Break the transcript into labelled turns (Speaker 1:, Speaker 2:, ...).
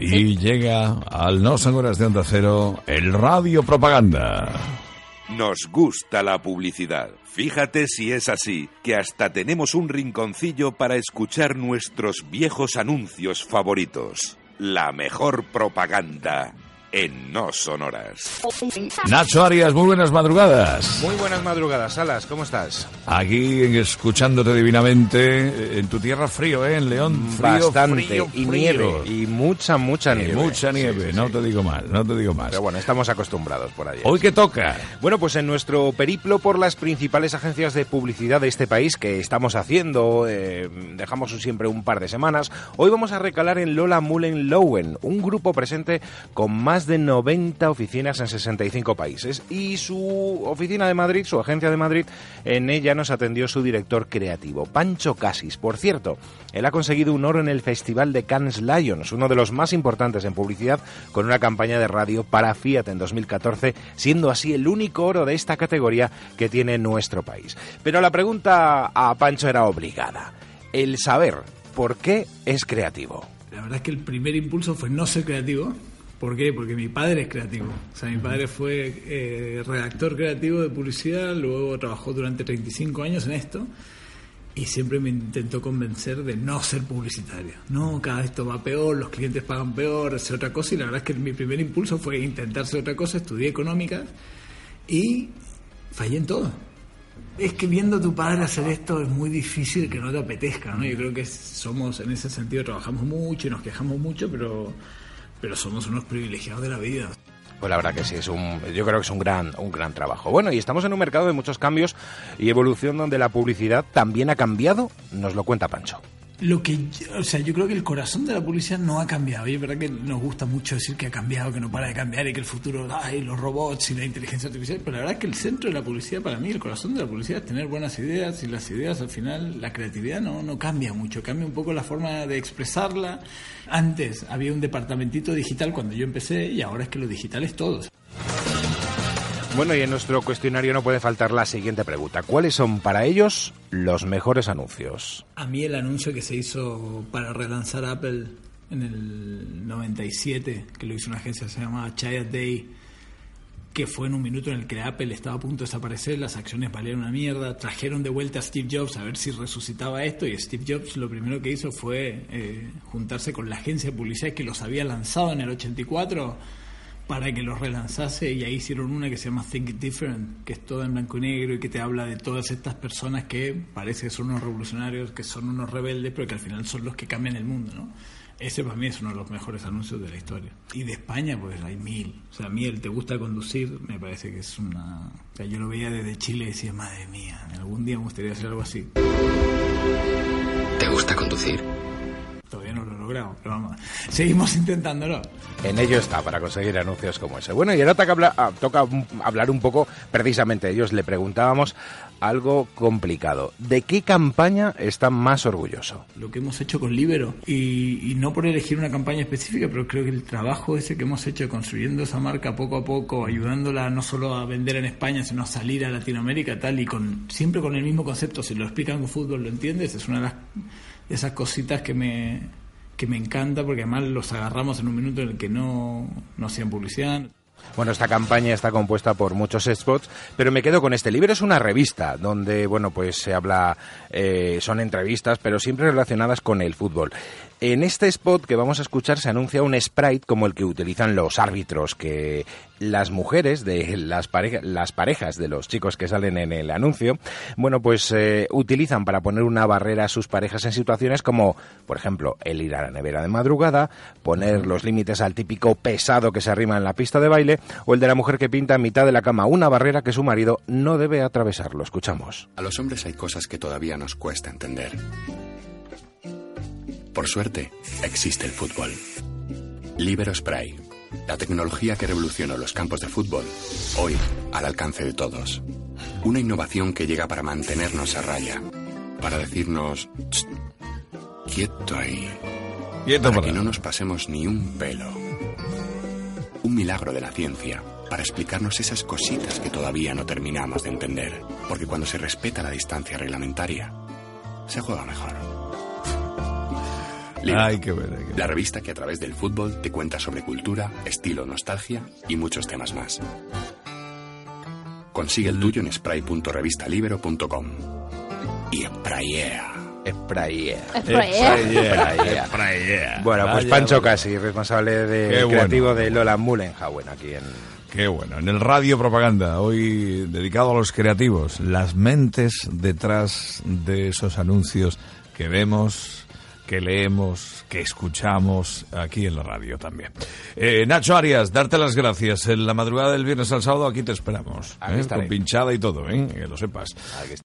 Speaker 1: Y llega al No Son Horas de Onda Cero el Radio Propaganda.
Speaker 2: Nos gusta la publicidad. Fíjate si es así, que hasta tenemos un rinconcillo para escuchar nuestros viejos anuncios favoritos. La mejor propaganda en No Sonoras.
Speaker 1: Nacho Arias, muy buenas madrugadas.
Speaker 3: Muy buenas madrugadas, Salas, ¿cómo estás?
Speaker 1: Aquí escuchándote divinamente. En tu tierra frío, ¿eh? En León, frío,
Speaker 3: Bastante.
Speaker 1: frío,
Speaker 3: y
Speaker 1: frío.
Speaker 3: nieve. Y mucha, mucha
Speaker 1: Y
Speaker 3: nieve.
Speaker 1: mucha
Speaker 3: Sí,
Speaker 1: nieve,
Speaker 3: sí,
Speaker 1: no
Speaker 3: sí.
Speaker 1: te digo más, no te digo más.
Speaker 3: Pero bueno, estamos acostumbrados por ahí.
Speaker 1: Hoy que toca.
Speaker 3: Bueno, pues en nuestro periplo por las principales agencias de publicidad de este país que estamos haciendo, eh, dejamos siempre un par de semanas, hoy vamos a recalar en Lola Mullen Lowen, un grupo presente con más de 90 oficinas en 65 países. Y su oficina de Madrid, su agencia de Madrid, en ella nos atendió su director creativo, Pancho Casis. Por cierto, él ha conseguido un oro en el Festival de Cannes Lions, uno de los más importantes en publicidad, con una campaña de radio para Fiat en 2014, siendo así el único oro de esta categoría que tiene nuestro país. Pero la pregunta a Pancho era obligada. El saber por qué es creativo.
Speaker 4: La verdad es que el primer impulso fue no ser creativo. ¿Por qué? Porque mi padre es creativo. O sea, mi padre fue eh, redactor creativo de publicidad, luego trabajó durante 35 años en esto y siempre me intentó convencer de no ser publicitario. No, cada vez esto va peor, los clientes pagan peor, hacer otra cosa y la verdad es que mi primer impulso fue intentar hacer otra cosa, estudié económicas y fallé en todo. Es que viendo a tu padre hacer esto es muy difícil que no te apetezca, ¿no? Yo creo que somos, en ese sentido, trabajamos mucho y nos quejamos mucho, pero, pero somos unos privilegiados de la vida.
Speaker 3: Pues la verdad que sí, es un, yo creo que es un gran, un gran trabajo. Bueno, y estamos en un mercado de muchos cambios y evolución donde la publicidad también ha cambiado, nos lo cuenta Pancho.
Speaker 4: Lo que, o sea, yo creo que el corazón de la publicidad no ha cambiado. Y es verdad que nos gusta mucho decir que ha cambiado, que no para de cambiar y que el futuro, ay, los robots y la inteligencia artificial. Pero la verdad es que el centro de la publicidad, para mí, el corazón de la publicidad es tener buenas ideas y las ideas, al final, la creatividad no, no cambia mucho. Cambia un poco la forma de expresarla. Antes había un departamentito digital cuando yo empecé y ahora es que lo digital es todo.
Speaker 3: Bueno, y en nuestro cuestionario no puede faltar la siguiente pregunta. ¿Cuáles son para ellos los mejores anuncios?
Speaker 4: A mí el anuncio que se hizo para relanzar Apple en el 97, que lo hizo una agencia que se llamaba Child Day, que fue en un minuto en el que Apple estaba a punto de desaparecer, las acciones valieron una mierda, trajeron de vuelta a Steve Jobs a ver si resucitaba esto y Steve Jobs lo primero que hizo fue eh, juntarse con la agencia de publicidad que los había lanzado en el 84 para que los relanzase y ahí hicieron una que se llama Think Different, que es toda en blanco y negro y que te habla de todas estas personas que parece que son unos revolucionarios, que son unos rebeldes, pero que al final son los que cambian el mundo, ¿no? Ese para mí es uno de los mejores anuncios de la historia. Y de España, pues hay mil. O sea, a mí el Te gusta conducir me parece que es una... O sea, yo lo veía desde Chile y decía, madre mía, algún día me gustaría hacer algo así.
Speaker 5: ¿Te gusta conducir?
Speaker 4: Logrado, pero vamos, seguimos intentándolo.
Speaker 3: En ello está para conseguir anuncios como ese. Bueno, y ahora toca, ah, toca hablar un poco precisamente de ellos. Le preguntábamos algo complicado. ¿De qué campaña está más orgulloso?
Speaker 4: lo que hemos hecho con Libero y, y no por elegir una campaña específica, pero creo que el trabajo ese que hemos hecho construyendo esa marca poco a poco, ayudándola no solo a vender en España, sino a salir a Latinoamérica tal y con siempre con el mismo concepto, si lo explican con fútbol lo entiendes, es una de, las, de esas cositas que me que me encanta porque además los agarramos en un minuto en el que no, no hacían publicidad.
Speaker 3: Bueno, esta campaña está compuesta por muchos spots, pero me quedo con este. Libro es una revista donde, bueno, pues se habla, eh, son entrevistas, pero siempre relacionadas con el fútbol. En este spot que vamos a escuchar se anuncia un sprite como el que utilizan los árbitros, que las mujeres de las, pareja- las parejas de los chicos que salen en el anuncio, bueno, pues eh, utilizan para poner una barrera a sus parejas en situaciones como, por ejemplo, el ir a la nevera de madrugada, poner los límites al típico pesado que se arrima en la pista de baile, o el de la mujer que pinta en mitad de la cama una barrera que su marido no debe atravesar. Lo escuchamos.
Speaker 5: A los hombres hay cosas que todavía nos cuesta entender. Por suerte, existe el fútbol. Libero Spray, la tecnología que revolucionó los campos de fútbol, hoy al alcance de todos. Una innovación que llega para mantenernos a raya, para decirnos, "Tst, quieto ahí,
Speaker 1: Quieto
Speaker 5: para que no nos pasemos ni un pelo. Un milagro de la ciencia para explicarnos esas cositas que todavía no terminamos de entender. Porque cuando se respeta la distancia reglamentaria, se juega mejor. Libero,
Speaker 1: Ay, qué bueno. qué
Speaker 5: la revista que a través del fútbol te cuenta sobre cultura, estilo, nostalgia y muchos temas más. Consigue el tuyo en spray.revistalibero.com. Y sprayea.
Speaker 3: Sprayea. Bueno, pues
Speaker 1: Vaya,
Speaker 3: Pancho. Casi, responsable de
Speaker 1: bueno.
Speaker 3: creativo de Lola Mullenhauen aquí en...
Speaker 1: Qué bueno. En el Radio Propaganda, hoy dedicado a los creativos, las mentes detrás de esos anuncios que vemos, que leemos, que escuchamos aquí en la radio también. Eh, Nacho Arias, darte las gracias. En la madrugada del viernes al sábado aquí te esperamos.
Speaker 3: Aquí
Speaker 1: ¿eh? Con pinchada y todo, ¿eh? que lo sepas.
Speaker 3: Aquí